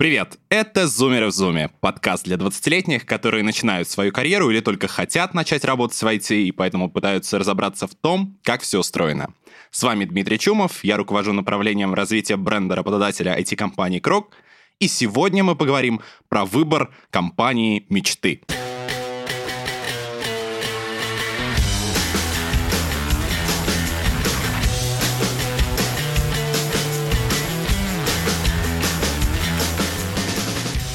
Привет! Это «Зумеры в Зуме» — подкаст для 20-летних, которые начинают свою карьеру или только хотят начать работать в IT, и поэтому пытаются разобраться в том, как все устроено. С вами Дмитрий Чумов, я руковожу направлением развития бренда работодателя IT-компании «Крок», и сегодня мы поговорим про выбор компании мечты —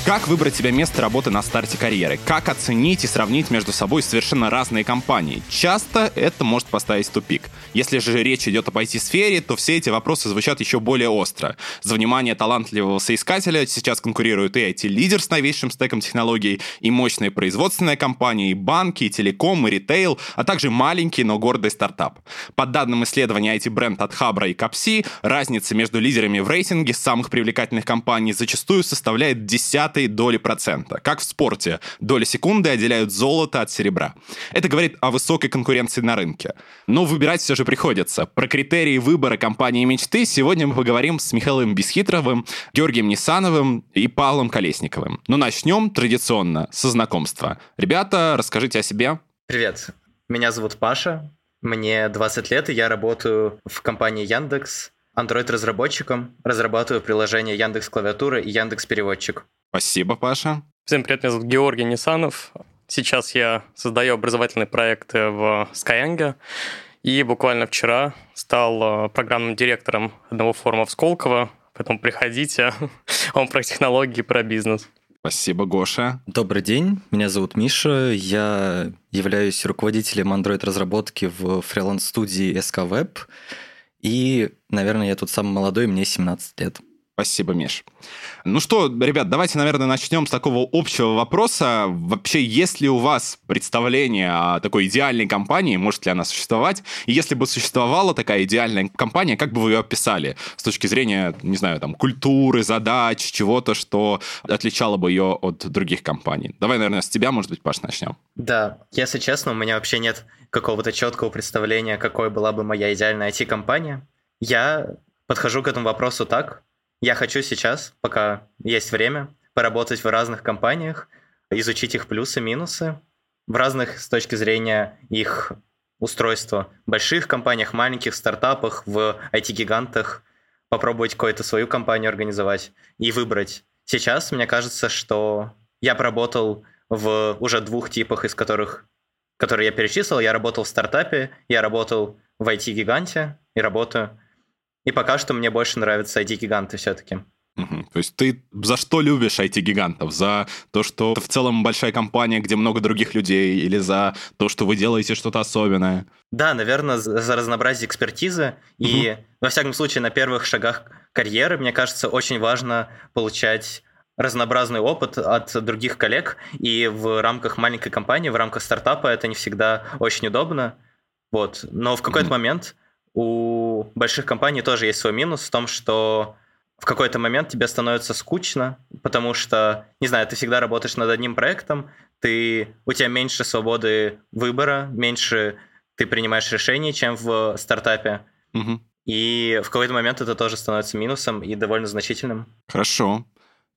Как выбрать себе место работы на старте карьеры? Как оценить и сравнить между собой совершенно разные компании? Часто это может поставить в тупик. Если же речь идет об IT-сфере, то все эти вопросы звучат еще более остро. За внимание талантливого соискателя сейчас конкурируют и IT-лидер с новейшим стеком технологий, и мощные производственные компании, и банки, и телеком, и ритейл, а также маленький, но гордый стартап. По данным исследования IT-бренд от Хабра и Капси, разница между лидерами в рейтинге самых привлекательных компаний зачастую составляет десятки десятой доли процента. Как в спорте, доли секунды отделяют золото от серебра. Это говорит о высокой конкуренции на рынке. Но выбирать все же приходится. Про критерии выбора компании мечты сегодня мы поговорим с Михаилом Бесхитровым, Георгием Нисановым и Павлом Колесниковым. Но начнем традиционно со знакомства. Ребята, расскажите о себе. Привет, меня зовут Паша, мне 20 лет, и я работаю в компании Яндекс, Android-разработчиком, разрабатываю приложение Яндекс Клавиатура и Яндекс Переводчик. Спасибо, Паша. Всем привет, меня зовут Георгий Нисанов. Сейчас я создаю образовательные проекты в Skyeng. И буквально вчера стал э, программным директором одного форума в Сколково. Поэтому приходите, он про технологии, про бизнес. Спасибо, Гоша. Добрый день, меня зовут Миша, я являюсь руководителем Android-разработки в фриланс-студии SK Web, и, наверное, я тут самый молодой, мне 17 лет. Спасибо, Миш. Ну что, ребят, давайте, наверное, начнем с такого общего вопроса. Вообще, есть ли у вас представление о такой идеальной компании? Может ли она существовать? И если бы существовала такая идеальная компания, как бы вы ее описали? С точки зрения, не знаю, там, культуры, задач, чего-то, что отличало бы ее от других компаний. Давай, наверное, с тебя, может быть, Паш, начнем. Да, если честно, у меня вообще нет какого-то четкого представления, какой была бы моя идеальная IT-компания. Я подхожу к этому вопросу так, я хочу сейчас, пока есть время, поработать в разных компаниях, изучить их плюсы, минусы, в разных с точки зрения их устройства. Больших компаниях, маленьких стартапах, в IT-гигантах, попробовать какую-то свою компанию организовать и выбрать. Сейчас мне кажется, что я поработал в уже двух типах, из которых, которые я перечислил. Я работал в стартапе, я работал в IT-гиганте и работаю. И пока что мне больше нравятся IT-гиганты все-таки. Угу. То есть ты за что любишь IT-гигантов? За то, что в целом большая компания, где много других людей, или за то, что вы делаете что-то особенное? Да, наверное, за разнообразие экспертизы. Угу. И, во всяком случае, на первых шагах карьеры, мне кажется, очень важно получать разнообразный опыт от других коллег, и в рамках маленькой компании, в рамках стартапа это не всегда очень удобно. Вот. Но в какой-то момент у больших компаний тоже есть свой минус в том, что в какой-то момент тебе становится скучно, потому что, не знаю, ты всегда работаешь над одним проектом, ты, у тебя меньше свободы выбора, меньше ты принимаешь решений, чем в стартапе. Угу. И в какой-то момент это тоже становится минусом и довольно значительным. Хорошо.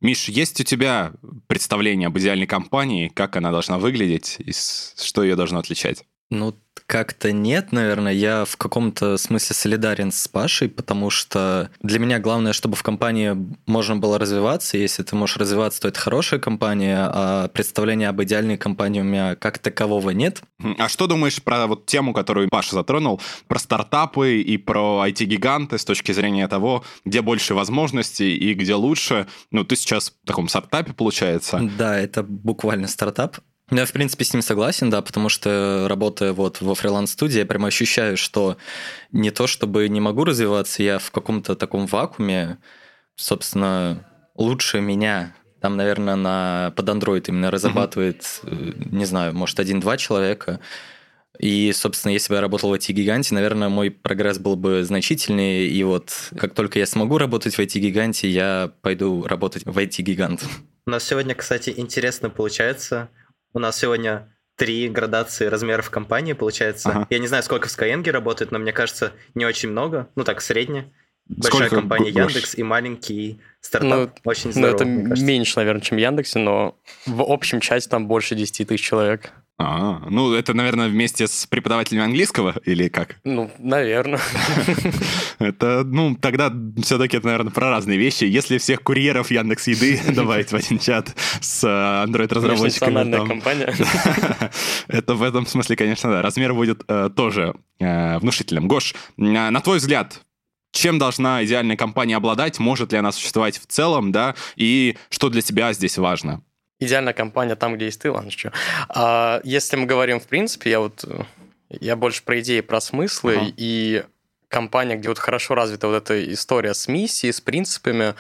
Миш, есть у тебя представление об идеальной компании, как она должна выглядеть и что ее должно отличать? Ну, как-то нет, наверное. Я в каком-то смысле солидарен с Пашей, потому что для меня главное, чтобы в компании можно было развиваться. Если ты можешь развиваться, то это хорошая компания, а представления об идеальной компании у меня как такового нет. А что думаешь про вот тему, которую Паша затронул, про стартапы и про IT-гиганты с точки зрения того, где больше возможностей и где лучше? Ну, ты сейчас в таком стартапе, получается. Да, это буквально стартап. Я, в принципе, с ним согласен, да, потому что работая вот во фриланс-студии, я прям ощущаю, что не то чтобы не могу развиваться, я в каком-то таком вакууме, собственно, лучше меня там, наверное, на, под Android именно разрабатывает, mm-hmm. не знаю, может, один-два человека. И, собственно, если бы я работал в IT-гиганте, наверное, мой прогресс был бы значительнее. И вот как только я смогу работать в IT-гиганте, я пойду работать в IT-гигант. У нас сегодня, кстати, интересно получается. У нас сегодня три градации размеров компании, получается. Ага. Я не знаю, сколько в Skyeng работает, но мне кажется, не очень много. Ну так, средне. большая Сколько компания Гош? Яндекс и маленький стартап. Ну, Очень Ну, здорово, это мне кажется. меньше, наверное, чем в Яндексе, но в общем часть там больше 10 тысяч человек. А, ну, это, наверное, вместе с преподавателями английского или как? Ну, наверное. Это, ну, тогда все-таки это, наверное, про разные вещи. Если всех курьеров Яндекс Еды добавить в один чат с э, Android-разработчиками, Межнациональная там, компания. это в этом смысле, конечно, да. Размер будет э, тоже э, внушительным. Гош, на твой взгляд, чем должна идеальная компания обладать? Может ли она существовать в целом, да? И что для тебя здесь важно? Идеальная компания там, где есть ты, ладно, что. А если мы говорим, в принципе, я вот я больше про идеи, про смыслы, Ага. и компания, где вот хорошо развита вот эта история с миссией, с принципами,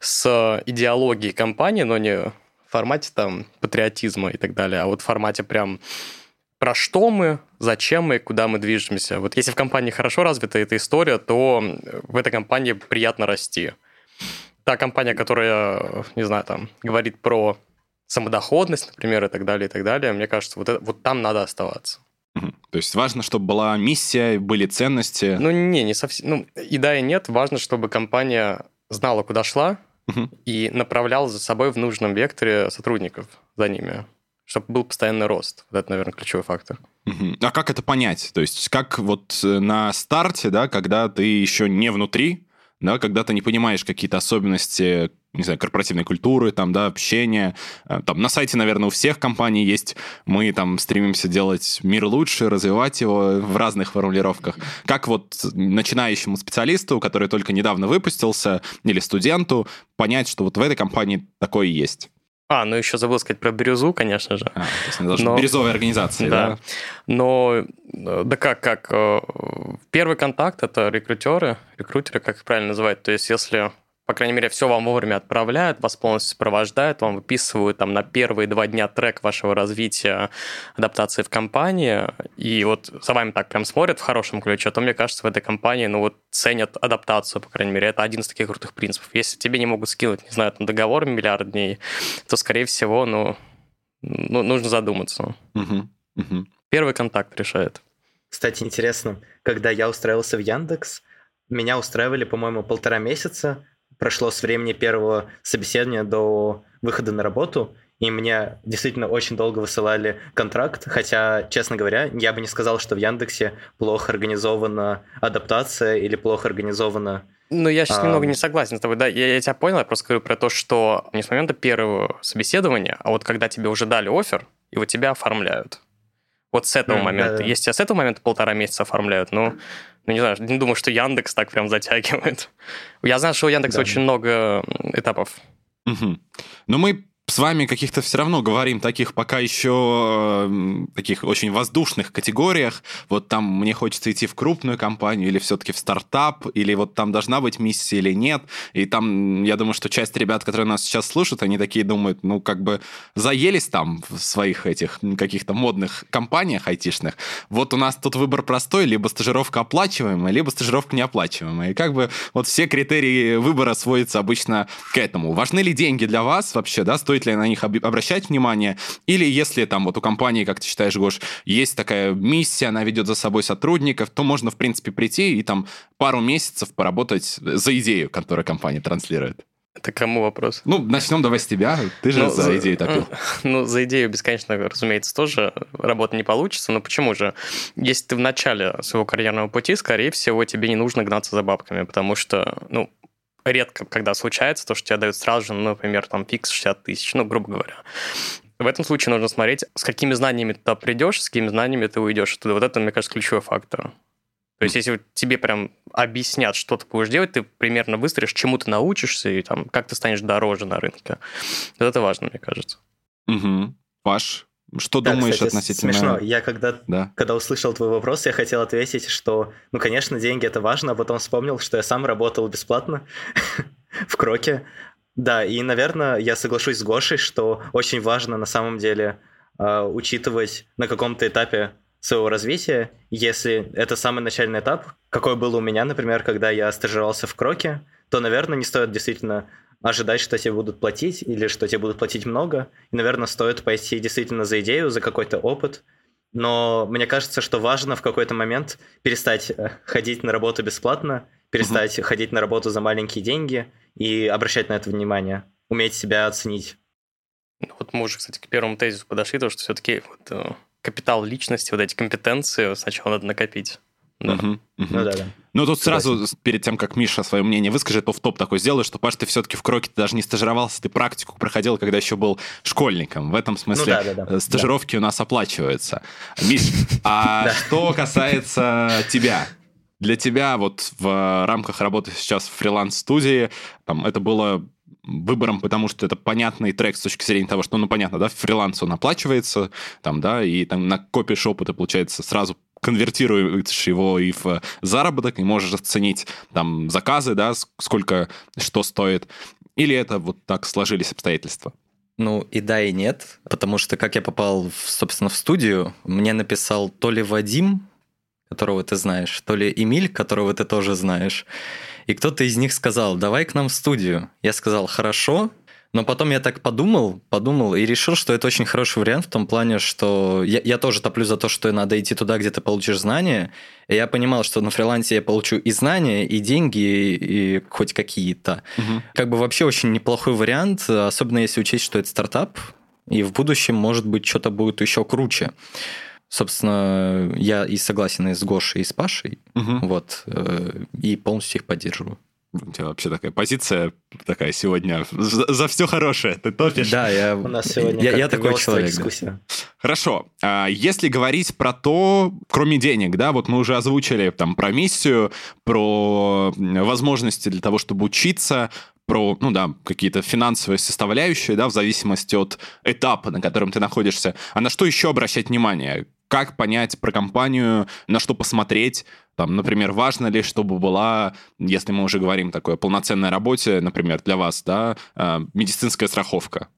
с идеологией компании, но не в формате там патриотизма и так далее, а вот в формате прям про что мы, зачем мы, куда мы движемся. Вот если в компании хорошо развита эта история, то в этой компании приятно расти. Та компания, которая, не знаю, там, говорит про самодоходность, например, и так далее, и так далее, мне кажется, вот, это- вот там надо оставаться. Мгм. То есть важно, чтобы была миссия, были ценности. Ну, не, не совсем. Ну, и да, и нет. Важно, чтобы компания знала, куда шла, Мгм. и направляла за собой в нужном векторе сотрудников за ними, чтобы был постоянный рост. Вот это, наверное, ключевой фактор. А как это понять? То есть как вот э, на старте, да, когда ты еще не внутри, да, когда ты не понимаешь какие-то особенности, не знаю, корпоративной культуры, там, да, общения. Э, Там на сайте, наверное, у всех компаний есть, мы там стремимся делать мир лучше, развивать его в разных формулировках. Как вот начинающему специалисту, который только недавно выпустился, или студенту, понять, что вот в этой компании такое есть? А, ну еще забыл сказать про бирюзу, конечно же. А, то есть должна Но- быть бирюзовой организацией, да? Да. Но, э, да как, как, э, первый контакт – это рекрутеры, рекрутеры, как их правильно называть. То есть если, по крайней мере, все вам вовремя отправляют, вас полностью сопровождают, вам выписывают там на первые два дня трек вашего развития, адаптации в компании, и вот за вами так прям смотрят в хорошем ключе, то, мне кажется, в этой компании, ну вот, ценят адаптацию, по крайней мере. Это один из таких крутых принципов. Если тебе не могут скинуть, не знаю, там договор миллиард дней, то, скорее всего, ну, ну нужно задуматься. Первый контакт решает. Кстати, интересно, когда я устраивался в Яндекс, меня устраивали, по-моему, полтора месяца. Прошло с времени первого собеседования до выхода на работу, и мне действительно очень долго высылали контракт, хотя, честно говоря, я бы не сказал, что в Яндексе плохо организована адаптация или плохо организована Ну, я сейчас А, немного не согласен с тобой. Да, я, я тебя понял, я просто говорю про то, что не с момента первого собеседования, а вот когда тебе уже дали офер, и вот тебя оформляют. Вот с этого М, момента. да-да. Если тебя с этого момента полтора месяца оформляют, ну, ну, не знаю, не думаю, что Яндекс так прям затягивает. Я знаю, что у Яндекса Да. очень много этапов. Мгм. Но мы с вами каких-то все равно говорим таких пока еще м, таких очень воздушных категориях. Вот там мне хочется идти в крупную компанию или все-таки в стартап, или вот там должна быть миссия или нет. И там, я думаю, что часть ребят, которые нас сейчас слушают, они такие думают, ну, как бы заелись там в своих этих каких-то модных компаниях айтишных. Вот у нас тут выбор простой, либо стажировка оплачиваемая, либо стажировка неоплачиваемая. И как бы вот все критерии выбора сводятся обычно к этому. Важны ли деньги для вас вообще, да, стоит ли на них об- обращать внимание, или если там вот у компании, как ты считаешь, Гош, есть такая миссия, она ведет за собой сотрудников, то можно, в принципе, прийти и там пару месяцев поработать за идею, которую компания транслирует. Это кому вопрос? Ну, начнем давай с тебя, ты же Ну, за идею топил. Ну, за идею бесконечно, разумеется, тоже работа не получится. Но почему же? Если ты в начале своего карьерного пути, скорее всего, тебе не нужно гнаться за бабками, потому что, ну, редко, когда случается то, что тебе дают сразу же, ну, например, там, фикс 60 тысяч, ну, грубо говоря. В этом случае нужно смотреть, с какими знаниями ты придешь, с какими знаниями ты уйдешь оттуда. Вот это, мне кажется, ключевой фактор. То есть, если тебе прям объяснят, что ты будешь делать, ты примерно выстроишь, чему ты научишься и там, как ты станешь дороже на рынке. Вот это важно, мне кажется. Мгм. Паш, что Да, думаешь кстати, относительно... Смешно. Я когда, Да. когда услышал твой вопрос, я хотел ответить, что, ну, конечно, деньги это важно, а потом вспомнил, что я сам работал бесплатно в Кроке. Да, и, наверное, я соглашусь с Гошей, что очень важно на самом деле э, учитывать на каком-то этапе своего развития, если это самый начальный этап, какой был у меня, например, когда я стажировался в Кроке, то, наверное, не стоит действительно ожидать, что тебе будут платить или что тебе будут платить много. И, наверное, стоит пойти действительно за идею, за какой-то опыт. Но мне кажется, что важно в какой-то момент перестать э, ходить на работу бесплатно перестать ходить на работу за маленькие деньги и обращать на это внимание, уметь себя оценить. Ну, вот мы уже, кстати, к первому тезису подошли, то, что все-таки вот, э, капитал личности, вот эти компетенции сначала надо накопить. Да. Угу, угу. Ну да, да. Ну тут сразу, перед тем, как Миша свое мнение выскажет, то в топ такой сделаю, что, Паш, ты все-таки в Кроке даже не стажировался, ты практику проходил, когда еще был школьником. В этом смысле ну, да, да, да. стажировки да. у нас оплачиваются. Миш, а что касается тебя? Для тебя вот в рамках работы сейчас в фриланс-студии, там, это было выбором, потому что это понятный трек с точки зрения того, что, ну, понятно, да, фриланс он оплачивается, там, да, и там на копишь опыта, получается, сразу конвертируешь его и в заработок, и можешь оценить там заказы, да, сколько что стоит. Или это вот так сложились обстоятельства? Ну и да, и нет, потому что как я попал, собственно, в студию, мне написал то ли Вадим, которого ты знаешь, то ли Эмиль, которого ты тоже знаешь. И кто-то из них сказал, давай к нам в студию. Я сказал, хорошо, но потом я так подумал, подумал и решил, что это очень хороший вариант в том плане, что я, я тоже топлю за то, что надо идти туда, где ты получишь знания. И я понимал, что на фрилансе я получу и знания, и деньги, и, и хоть какие-то. Угу. Как бы вообще очень неплохой вариант, особенно если учесть, что это стартап, и в будущем, может быть, что-то будет еще круче. Собственно, я и согласен и с Гошей, и с Пашей, угу. вот, э, и полностью их поддерживаю. У тебя вообще такая позиция такая сегодня за, за все хорошее. Ты топишь. Да, я, У нас сегодня я, я такой человек. Дискуссия. Хорошо. А если говорить про то, кроме денег, да, вот мы уже озвучили там про миссию, про возможности для того, чтобы учиться, про, ну да, какие-то финансовые составляющие, да, в зависимости от этапа, на котором ты находишься. А на что еще обращать внимание? Как понять про компанию, на что посмотреть? Там, например, важно ли, чтобы была, если мы уже говорим такое полноценной работе, например, для вас, да, э, медицинская страховка,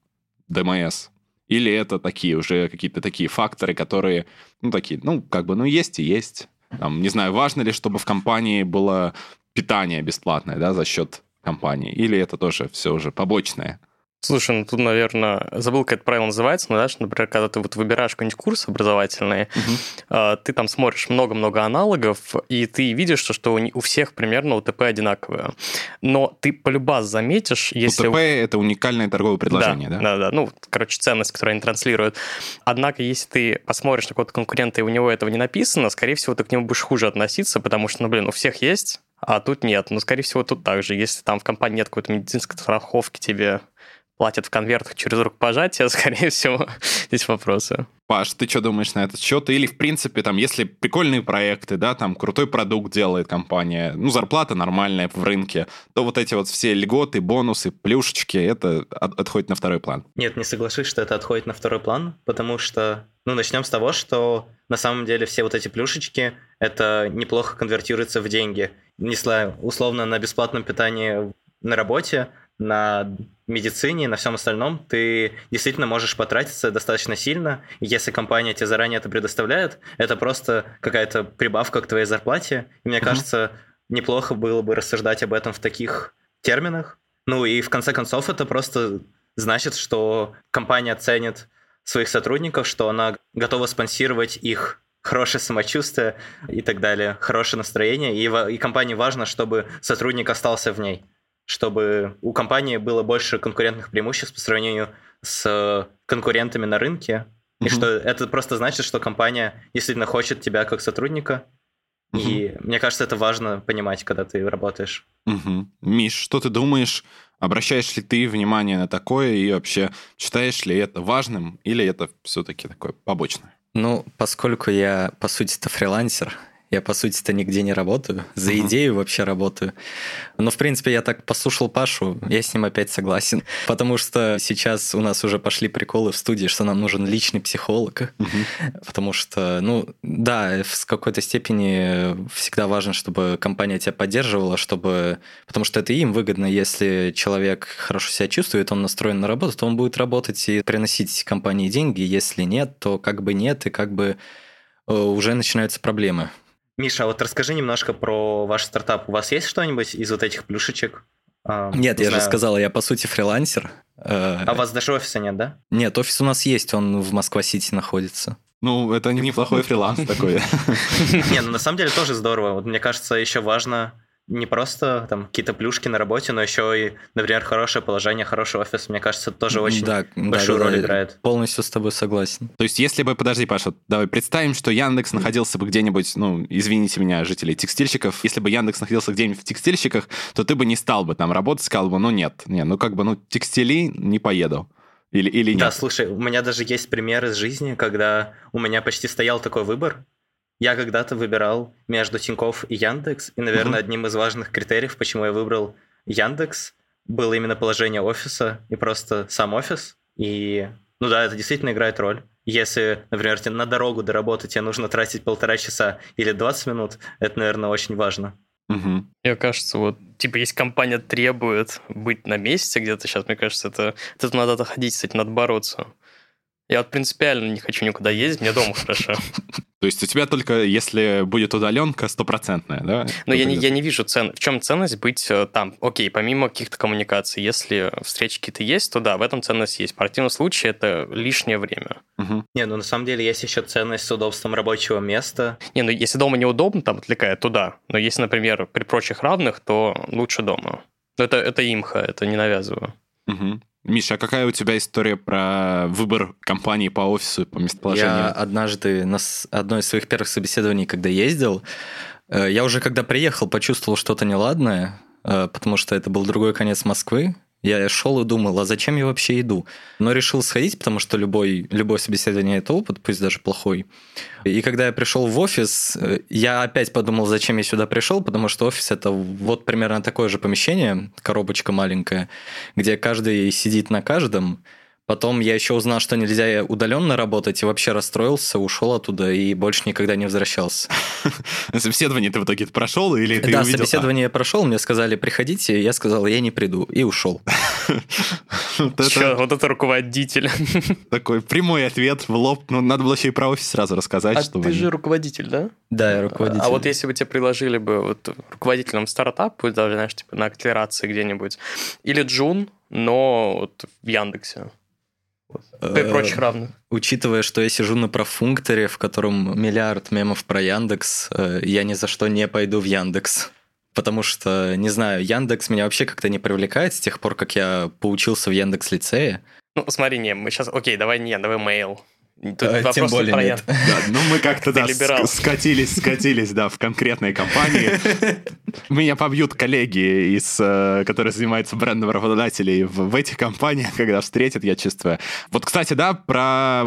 ДМС, или это такие уже какие-то такие факторы, которые, ну, такие, ну, как бы, ну, есть и есть. Там, не знаю, важно ли, чтобы в компании было питание бесплатное, да, за счет компании? Или это тоже все уже побочное? Слушай, ну тут, наверное, забыл, как это правило называется, но, знаешь, например, когда ты вот выбираешь какой-нибудь курс образовательный, uh-huh. ты там смотришь много-много аналогов, и ты видишь, что, что у всех примерно УТП одинаковые. Но ты полюбас заметишь, если... УТП — это уникальное торговое предложение, да? Да, да, ну, короче, ценность, которую они транслируют. Однако, если ты посмотришь на какого-то конкурента, и у него этого не написано, скорее всего, ты к нему будешь хуже относиться, потому что, ну, блин, у всех есть, а тут нет. Ну, скорее всего, тут так же. Если там в компании нет какой-то медицинской страховки, тебе платят в конвертах через рукопожатие, скорее всего, здесь вопросы. Паш, ты что думаешь на этот счет? Или, в принципе, там, если прикольные проекты, да, там, крутой продукт делает компания, ну, зарплата нормальная в рынке, то вот эти вот все льготы, бонусы, плюшечки, это от, отходит на второй план. Нет, не соглашусь, что это отходит на второй план, потому что, ну, начнем с того, что на самом деле все вот эти плюшечки, это неплохо конвертируется в деньги. Не знаю, условно, на бесплатном питании на работе, на медицине, на всем остальном, ты действительно можешь потратиться достаточно сильно. если компания тебе заранее это предоставляет, это просто какая-то прибавка к твоей зарплате. И мне uh-huh. кажется, неплохо было бы рассуждать об этом в таких терминах. Ну и в конце концов это просто значит, что компания ценит своих сотрудников, что она готова спонсировать их хорошее самочувствие и так далее, хорошее настроение. И, и компании важно, чтобы сотрудник остался в ней чтобы у компании было больше конкурентных преимуществ по сравнению с конкурентами на рынке, mm-hmm. и что это просто значит, что компания действительно хочет тебя как сотрудника, mm-hmm. и мне кажется, это важно понимать, когда ты работаешь. Mm-hmm. Миш, что ты думаешь? Обращаешь ли ты внимание на такое и вообще считаешь ли это важным или это все-таки такое побочное? Ну, поскольку я, по сути, это фрилансер, я, по сути-то, нигде не работаю. За uh-huh. идею вообще работаю. Но, в принципе, я так послушал Пашу, я с ним опять согласен. Потому что сейчас у нас уже пошли приколы в студии, что нам нужен личный психолог. Uh-huh. Потому что, ну, да, в какой-то степени всегда важно, чтобы компания тебя поддерживала, чтобы... Потому что это им выгодно, если человек хорошо себя чувствует, он настроен на работу, то он будет работать и приносить компании деньги. Если нет, то как бы нет, и как бы э, уже начинаются проблемы. Миша, вот расскажи немножко про ваш стартап. У вас есть что-нибудь из вот этих плюшечек? А, нет, я знаю. же сказал, я по сути фрилансер. Э, а у вас даже офиса нет, да? Нет, офис у нас есть, он в Москва-Сити находится. Ну, это неплохой фриланс такой. Не, ну на самом деле тоже здорово. Вот мне кажется, еще важно не просто там какие-то плюшки на работе, но еще и, например, хорошее положение, хороший офис, мне кажется, тоже очень да, большую да, роль да, играет. Полностью с тобой согласен. То есть, если бы, подожди, Паша, давай представим, что Яндекс находился бы где-нибудь, ну, извините меня, жители текстильщиков, если бы Яндекс находился где-нибудь в текстильщиках, то ты бы не стал бы там работать, сказал бы, ну нет, нет, ну как бы, ну текстили не поеду. Или, или нет? Да, слушай, у меня даже есть пример из жизни, когда у меня почти стоял такой выбор, я когда-то выбирал между Тинькофф и Яндекс, и, наверное, uh-huh. одним из важных критериев, почему я выбрал Яндекс, было именно положение офиса и просто сам офис. И, ну да, это действительно играет роль. Если, например, тебе на дорогу до работы тебе нужно тратить полтора часа или 20 минут, это, наверное, очень важно. Угу. Мне кажется, вот, типа, если компания требует быть на месте где-то сейчас, мне кажется, это, это надо доходить, с этим надо бороться. Я вот принципиально не хочу никуда ездить, мне дома хорошо. То есть у тебя только, если будет удаленка, стопроцентная, да? Но я не, я не вижу цен. В чем ценность быть э, там? Окей, помимо каких-то коммуникаций, если встречи какие-то есть, то да, в этом ценность есть. В противном случае это лишнее время. Угу. Не, ну на самом деле есть еще ценность с удобством рабочего места. Не, ну если дома неудобно, там отвлекает, то да. Но если, например, при прочих равных, то лучше дома. Но это, это имха, это не навязываю. Угу. Миша, а какая у тебя история про выбор компании по офису, по местоположению? Я однажды на одно из своих первых собеседований, когда ездил, э, я уже когда приехал, почувствовал что-то неладное, э, потому что это был другой конец Москвы, я шел и думал, а зачем я вообще иду? Но решил сходить, потому что любой, любое собеседование – это опыт, пусть даже плохой. И когда я пришел в офис, э, я опять подумал, зачем я сюда пришел, потому что офис – это вот примерно такое же помещение, коробочка маленькая, где каждый сидит на каждом, Потом я еще узнал, что нельзя удаленно работать, и вообще расстроился, ушел оттуда и больше никогда не возвращался. Собеседование ты в итоге прошел или ты Да, увидел? собеседование я прошел, мне сказали, приходите, я сказал, я не приду, и ушел. Че, вот это руководитель. Такой прямой ответ в лоб. Ну, надо было еще и про офис сразу рассказать. А ты же руководитель, да? Да, я руководитель. А вот если бы тебе предложили бы вот руководителем стартапа, пусть даже, знаешь, типа на акселерации где-нибудь, или Джун, но вот в Яндексе. При э, прочих равных. Учитывая, что я сижу на профункторе, в котором миллиард мемов про Яндекс, э, я ни за что не пойду в Яндекс. Потому что, не знаю, Яндекс меня вообще как-то не привлекает с тех пор, как я поучился в Яндекс лицее. Ну, смотри, не, мы сейчас, окей, давай не, давай mail. Тут а, тем более про нет. Да, ну мы как-то да, скатились, скатились, да, в конкретной компании. Меня побьют коллеги, из, э, которые занимаются брендом работодателей в, в этих компаниях, когда встретят, я чувствую. Вот, кстати, да, про...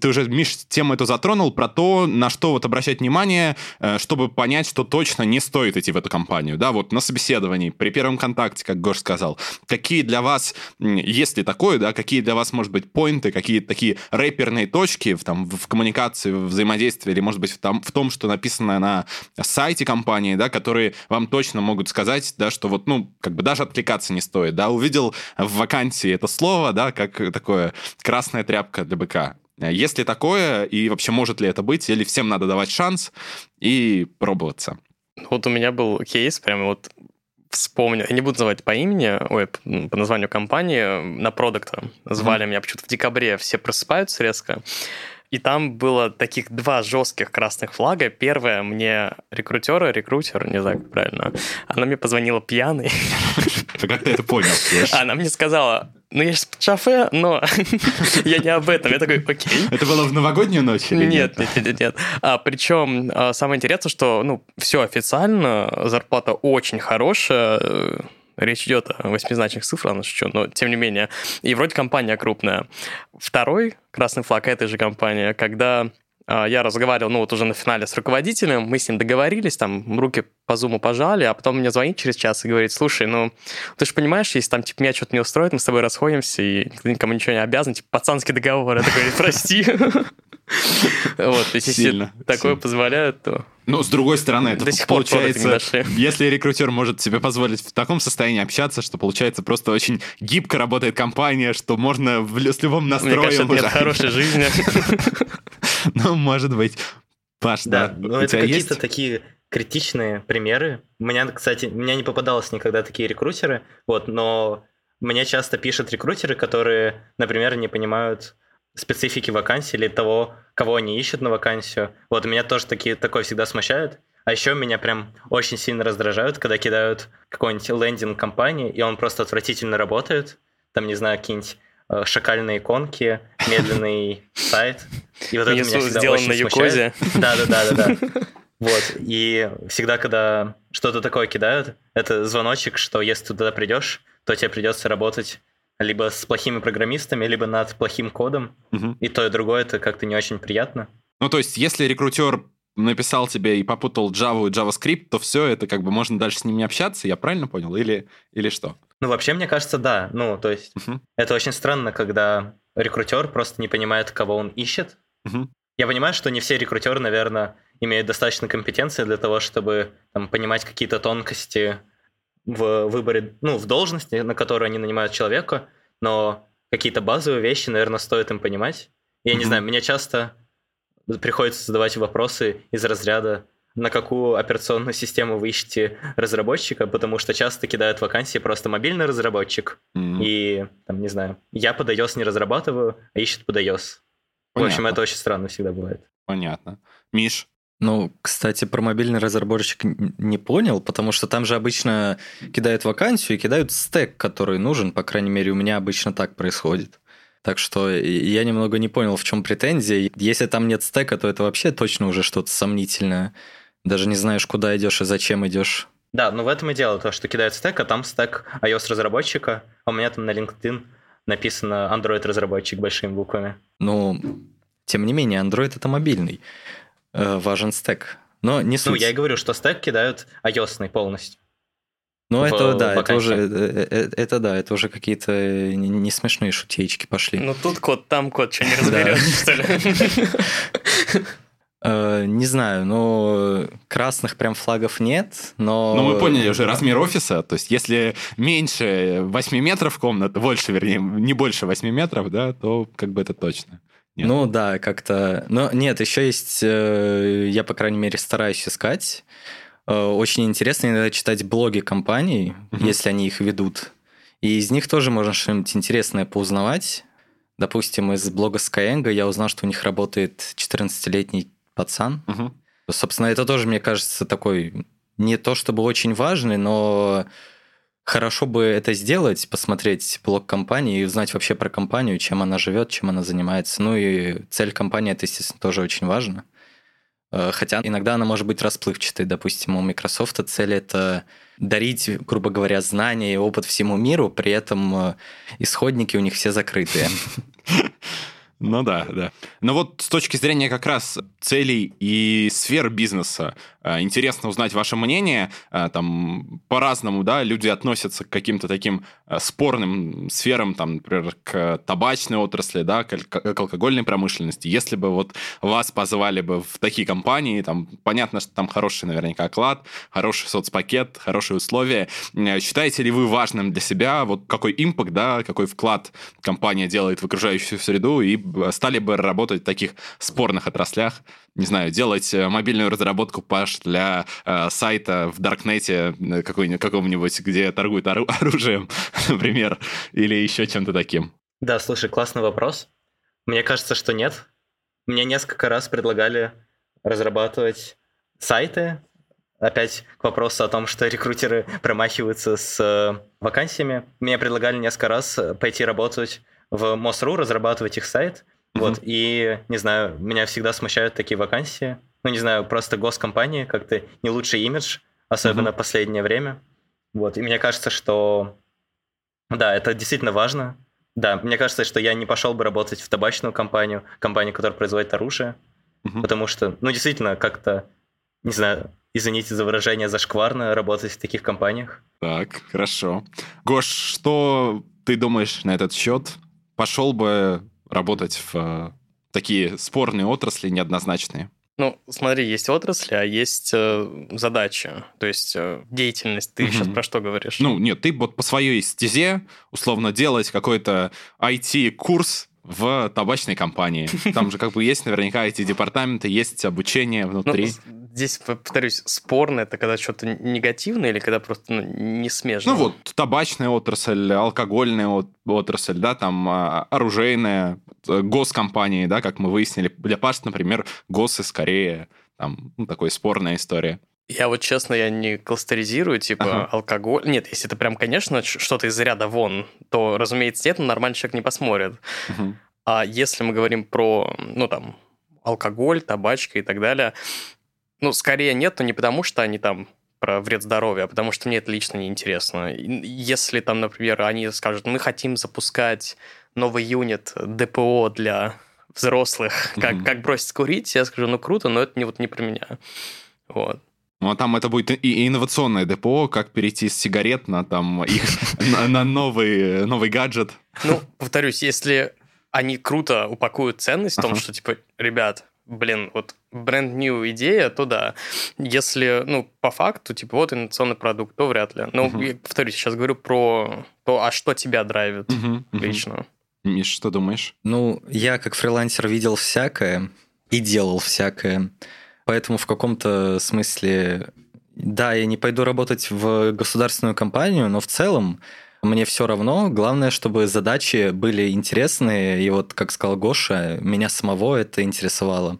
Ты уже, Миш, тему эту затронул, про то, на что вот обращать внимание, э, чтобы понять, что точно не стоит идти в эту компанию. Да, вот на собеседовании, при первом контакте, как Гош сказал. Какие для вас, есть ли такое, да, какие для вас, может быть, поинты, какие такие рэперные точки, точки в, там, в коммуникации, в взаимодействии, или, может быть, в том, в том, что написано на сайте компании, да, которые вам точно могут сказать, да, что вот, ну, как бы даже отвлекаться не стоит, да, увидел в вакансии это слово, да, как такое красная тряпка для быка. Есть ли такое, и вообще может ли это быть, или всем надо давать шанс и пробоваться? Вот у меня был кейс, прямо вот вспомнил, я не буду называть по имени, ой, по названию компании, на продукта звали mm-hmm. меня почему-то в декабре, все просыпаются резко, и там было таких два жестких красных флага. Первое, мне рекрутера, рекрутер, не знаю, как правильно, она мне позвонила пьяной. Как ты это понял? Она мне сказала, ну, я же шафе, но я не об этом. Я такой, окей. Это было в новогоднюю ночь или нет? Нет, нет, нет. нет. А, причем а, самое интересное, что, ну, все официально, зарплата очень хорошая, Речь идет о восьмизначных цифрах, ну что, но тем не менее. И вроде компания крупная. Второй красный флаг этой же компании, когда а, я разговаривал, ну вот уже на финале с руководителем, мы с ним договорились, там руки по зуму пожали, а потом мне звонит через час и говорит, слушай, ну ты же понимаешь, если там типа меня что-то не устроит, мы с тобой расходимся, и никто никому ничего не обязан, типа пацанский договор. Я такой, прости. Вот, если такое позволяют, то... Ну, с другой стороны, это До сих получается, если рекрутер может себе позволить в таком состоянии общаться, что получается просто очень гибко работает компания, что можно в, с любым настроем... Мне кажется, нет хорошей жизни. Ну, может быть. Паш, да, да ну, это какие-то такие критичные примеры. У меня, кстати, у меня не попадалось никогда такие рекрутеры, вот, но мне часто пишут рекрутеры, которые, например, не понимают специфики вакансии или того, кого они ищут на вакансию. Вот меня тоже такие, такое всегда смущает. А еще меня прям очень сильно раздражают, когда кидают какой-нибудь лендинг компании, и он просто отвратительно работает. Там, не знаю, какие-нибудь э, шакальные иконки, медленный сайт. И вот это меня всегда очень на Юкозе. Да, да, да, да, да. Вот. И всегда, когда что-то такое кидают, это звоночек, что если ты туда придешь, то тебе придется работать либо с плохими программистами, либо над плохим кодом. Угу. И то, и другое это как-то не очень приятно. Ну, то есть, если рекрутер написал тебе и попутал Java и JavaScript, то все это как бы можно дальше с ним не общаться, я правильно понял? Или, или что? Ну, вообще, мне кажется, да. Ну, то есть, uh-huh. это очень странно, когда рекрутер просто не понимает, кого он ищет. Uh-huh. Я понимаю, что не все рекрутеры, наверное, имеют достаточно компетенции для того, чтобы там, понимать какие-то тонкости в выборе, ну, в должности, на которую они нанимают человека, но какие-то базовые вещи, наверное, стоит им понимать. Я uh-huh. не знаю, меня часто приходится задавать вопросы из разряда, на какую операционную систему вы ищете разработчика, потому что часто кидают вакансии просто мобильный разработчик, mm-hmm. и, там, не знаю, я под iOS не разрабатываю, а ищет под iOS. Понятно. В общем, это очень странно всегда бывает. Понятно. Миш? Ну, кстати, про мобильный разработчик не понял, потому что там же обычно кидают вакансию и кидают стек, который нужен, по крайней мере, у меня обычно так происходит. Так что я немного не понял, в чем претензия. Если там нет стека, то это вообще точно уже что-то сомнительное. Даже не знаешь, куда идешь и зачем идешь. Да, но в этом и дело, то, что кидает стек, а там стек iOS-разработчика, а у меня там на LinkedIn написано Android-разработчик большими буквами. Ну, тем не менее, Android это мобильный. Э, важен стек. Но не ну, суть. Ну, я и говорю, что стек кидают iOS полностью. Ну, это да, это уже, это, э, это да, это уже какие-то не смешные шутеечки пошли. Ну, тут код, там код, что не разберешь, что ли? Э, не знаю, ну, красных прям флагов нет, но... Ну, мы поняли уже размер офиса, то есть если меньше 8 метров комната, больше, вернее, не больше 8 метров, да, то как бы это точно. Нет. Ну да, как-то... Но нет, еще есть, э, я, по крайней мере, стараюсь искать Э, очень интересно иногда читать блоги компаний, угу. если они их ведут. И из них тоже можно что-нибудь интересное поузнавать. Допустим, из блога Skyeng я узнал, что у них работает 14-летний пацан. Угу. Собственно, это тоже, мне кажется, такой не то чтобы очень важный, но хорошо бы это сделать, посмотреть блог компании и узнать вообще про компанию, чем она живет, чем она занимается. Ну и цель компании это, естественно, тоже очень важно. Э, хотя иногда она может быть расплывчатой. Допустим, у Microsoft цель это дарить, грубо говоря, знания и опыт всему миру, при этом э, исходники у них все закрытые. Ну да, да. Но вот с точки зрения как раз целей и сфер бизнеса, э, интересно узнать ваше мнение. Э, там по-разному, да, люди относятся к каким-то таким э, спорным сферам, там, например, к табачной отрасли, да, к, алкогольной промышленности. Если бы вот вас позвали бы в такие компании, там, понятно, что там хороший наверняка оклад, хороший соцпакет, хорошие условия. Считаете ли вы важным для себя вот какой импакт, да, какой вклад компания делает в окружающую среду и стали бы работать в таких спорных отраслях, не знаю, делать э, мобильную разработку Паш для э, сайта в Даркнете э, какого-нибудь, где торгуют оружием, например, или еще чем-то таким? Да, слушай, классный вопрос. Мне кажется, что нет. Мне несколько раз предлагали разрабатывать сайты. Опять к вопросу о том, что рекрутеры промахиваются с э, вакансиями. Мне предлагали несколько раз пойти работать в МОСРУ, разрабатывать их сайт. Mm-hmm. Вот, и, не знаю, меня всегда смущают такие вакансии. Ну, не знаю, просто госкомпании как-то не лучший имидж, особенно mm-hmm. последнее время. Вот, и мне кажется, что, да, это действительно важно. Да, мне кажется, что я не пошел бы работать в табачную компанию, компанию, которая производит оружие, mm-hmm. потому что, ну, действительно, как-то, не знаю, извините за выражение, зашкварно работать в таких компаниях. Так, хорошо. Гош, что ты думаешь на этот счет? Пошел бы работать в э, такие спорные отрасли, неоднозначные? Ну, смотри, есть отрасли, а есть э, задачи, то есть э, деятельность. Ты угу. сейчас про что говоришь? Ну, нет, ты вот по своей стезе, условно, делать какой-то IT-курс в табачной компании. Там же как бы есть наверняка эти департаменты, есть обучение ну, внутри. Ну, здесь, повторюсь, спорно это когда что-то негативное или когда просто ну, не смежно? Ну вот, табачная отрасль, алкогольная отрасль, да, там а, оружейная, э, госкомпании, да, как мы выяснили. Для Паш, например, госы скорее там ну, такой спорная история. Я вот честно, я не кластеризирую, типа, ага. алкоголь. Нет, если это прям, конечно, что-то из ряда вон, то, разумеется, нет, но нормальный человек не посмотрит. Угу. А если мы говорим про, ну, там, алкоголь, табачка и так далее, ну, скорее нет, но не потому, что они там про вред здоровья, а потому что мне это лично неинтересно. Если там, например, они скажут, мы хотим запускать новый юнит ДПО для взрослых, как, mm-hmm. как бросить курить, я скажу, ну круто, но это не, вот не про меня. Вот. Ну, а там это будет и инновационное депо, как перейти с сигарет на там их на, на новый, новый гаджет. Ну, повторюсь, если они круто упакуют ценность в том, ага. что, типа, ребят, блин, вот бренд new идея, то да. Если, ну, по факту, типа, вот инновационный продукт, то вряд ли. Но, uh-huh. я, повторюсь, сейчас говорю про то, а что тебя драйвит. Uh-huh. лично. Миш, что думаешь? Ну, я как фрилансер видел всякое и делал всякое. Поэтому в каком-то смысле, да, я не пойду работать в государственную компанию, но в целом мне все равно. Главное, чтобы задачи были интересные. И вот, как сказал Гоша, меня самого это интересовало.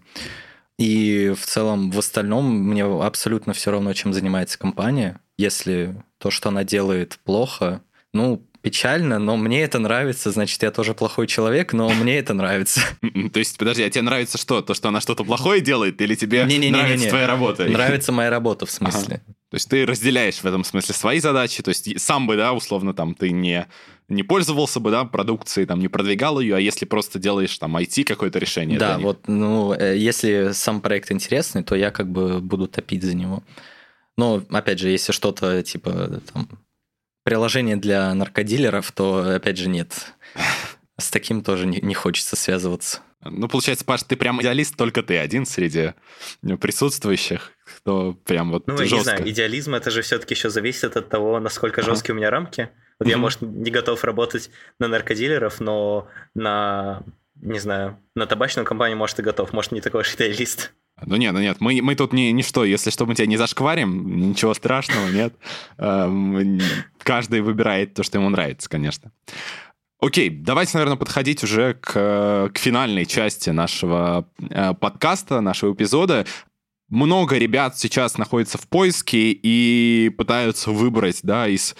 И в целом, в остальном, мне абсолютно все равно, чем занимается компания. Если то, что она делает, плохо, ну, печально, но мне это нравится, значит, я тоже плохой человек, но мне это нравится. То есть, подожди, а тебе нравится что? То, что она что-то плохое делает, или тебе нравится твоя работа? Нравится моя работа, в смысле. То есть ты разделяешь в этом смысле свои задачи, то есть сам бы, да, условно, там, ты не, не пользовался бы, да, продукцией, там, не продвигал ее, а если просто делаешь там IT какое-то решение. Да, вот, ну, э, если сам проект интересный, то я как бы буду топить за него. Но, опять же, если что-то типа там приложение для наркодилеров, то, опять же, нет. С таким тоже не, не хочется связываться. Ну, получается, Паш, ты прям идеалист, только ты один среди присутствующих, кто прям вот Ну, жестко. не знаю, идеализм это же все-таки еще зависит от того, насколько ага. жесткие у меня рамки. Вот mm-hmm. я, может, не готов работать на наркодилеров, но на, не знаю, на табачную компанию, может, и готов. Может, не такой уж идеалист. Ну нет, ну нет, мы, мы тут не, не что, если что, мы тебя не зашкварим, ничего страшного, нет. Каждый выбирает то, что ему нравится, конечно. Окей, давайте, наверное, подходить уже к, к финальной части нашего э, подкаста, нашего эпизода. Много ребят сейчас находятся в поиске и пытаются выбрать, да, из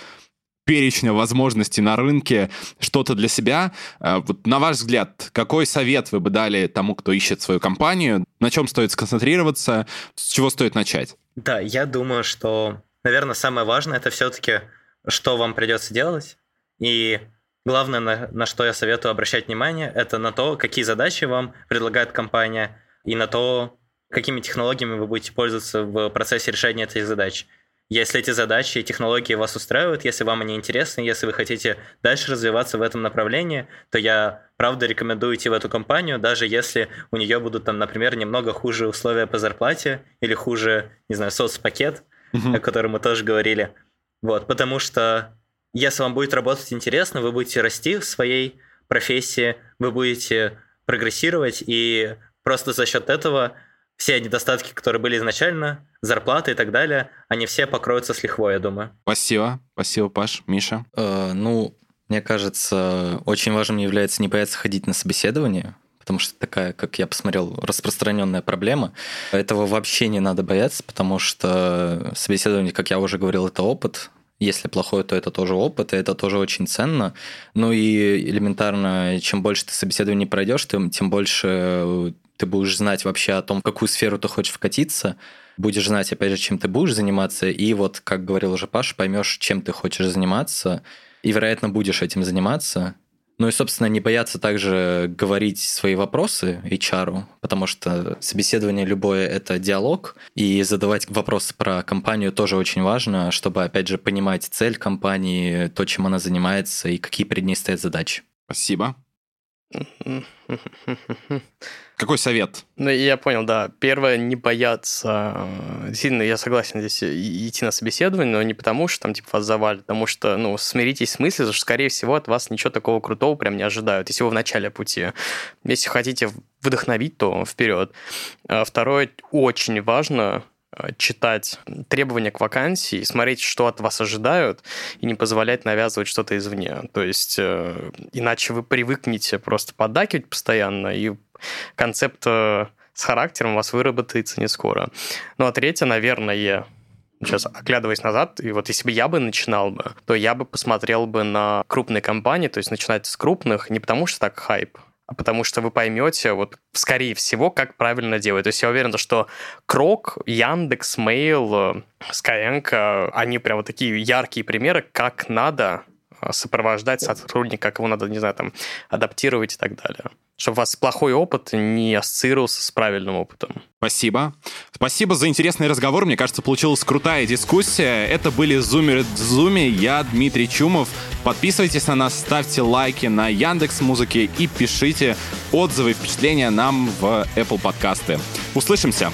перечня возможностей на рынке что-то для себя. Э, вот на ваш взгляд, какой совет вы бы дали тому, кто ищет свою компанию? На чем стоит сконцентрироваться? С чего стоит начать? Да, я думаю, что, наверное, самое важное это все-таки, что вам придется делать. И главное, на, на что я советую обращать внимание, это на то, какие задачи вам предлагает компания, и на то, какими технологиями вы будете пользоваться в процессе решения этих задач. Если эти задачи и технологии вас устраивают, если вам они интересны, если вы хотите дальше развиваться в этом направлении, то я правда рекомендую идти в эту компанию, даже если у нее будут там, например, немного хуже условия по зарплате или хуже, не знаю, соцпакет, uh-huh. о котором мы тоже говорили. Вот, потому что если вам будет работать интересно, вы будете расти в своей профессии, вы будете прогрессировать, и просто за счет этого все недостатки, которые были изначально, зарплаты и так далее, они все покроются с лихвой, я думаю. Спасибо. Спасибо, Паш. Миша? Э, ну, мне кажется, очень важным является не бояться ходить на собеседование, потому что такая, как я посмотрел, распространенная проблема. Этого вообще не надо бояться, потому что собеседование, как я уже говорил, это опыт. Если плохое, то это тоже опыт, и это тоже очень ценно. Ну и элементарно, чем больше ты собеседований пройдешь, тем, больше ты будешь знать вообще о том, в какую сферу ты хочешь вкатиться, будешь знать, опять же, чем ты будешь заниматься, и вот, как говорил уже Паша, поймешь, чем ты хочешь заниматься, и, вероятно, будешь этим заниматься. Ну и, собственно, не бояться также говорить свои вопросы HR, потому что собеседование любое — это диалог, и задавать вопросы про компанию тоже очень важно, чтобы, опять же, понимать цель компании, то, чем она занимается, и какие перед ней стоят задачи. Спасибо. Какой совет? Ну, я понял, да. Первое, не бояться. Сильно я согласен здесь идти на собеседование, но не потому, что там типа вас завалят, потому что, ну, смиритесь с мыслью, что, скорее всего, от вас ничего такого крутого прям не ожидают, если вы в начале пути. Если хотите вдохновить, то вперед. А второе, очень важно Э, читать требования к вакансии, смотреть, что от вас ожидают, и не позволять навязывать что-то извне. То есть, э, иначе вы привыкнете просто поддакивать постоянно, и концепт э, с характером у вас выработается не скоро. Ну а третье, наверное, Сейчас оглядываясь назад, и вот если бы я бы начинал бы, то я бы посмотрел бы на крупные компании, то есть начинать с крупных, не потому что так хайп, потому что вы поймете, вот, скорее всего, как правильно делать. То есть я уверен, что Крок, Яндекс, Mail, Skyeng, они прям вот такие яркие примеры, как надо сопровождать сотрудника, его надо, не знаю, там, адаптировать и так далее. Чтобы у вас плохой опыт не ассоциировался с правильным опытом. Спасибо. Спасибо за интересный разговор. Мне кажется, получилась крутая дискуссия. Это были Зумеры Дзуми. Я Дмитрий Чумов. Подписывайтесь на нас, ставьте лайки на Яндекс Музыке и пишите отзывы впечатления нам в Apple подкасты. Услышимся!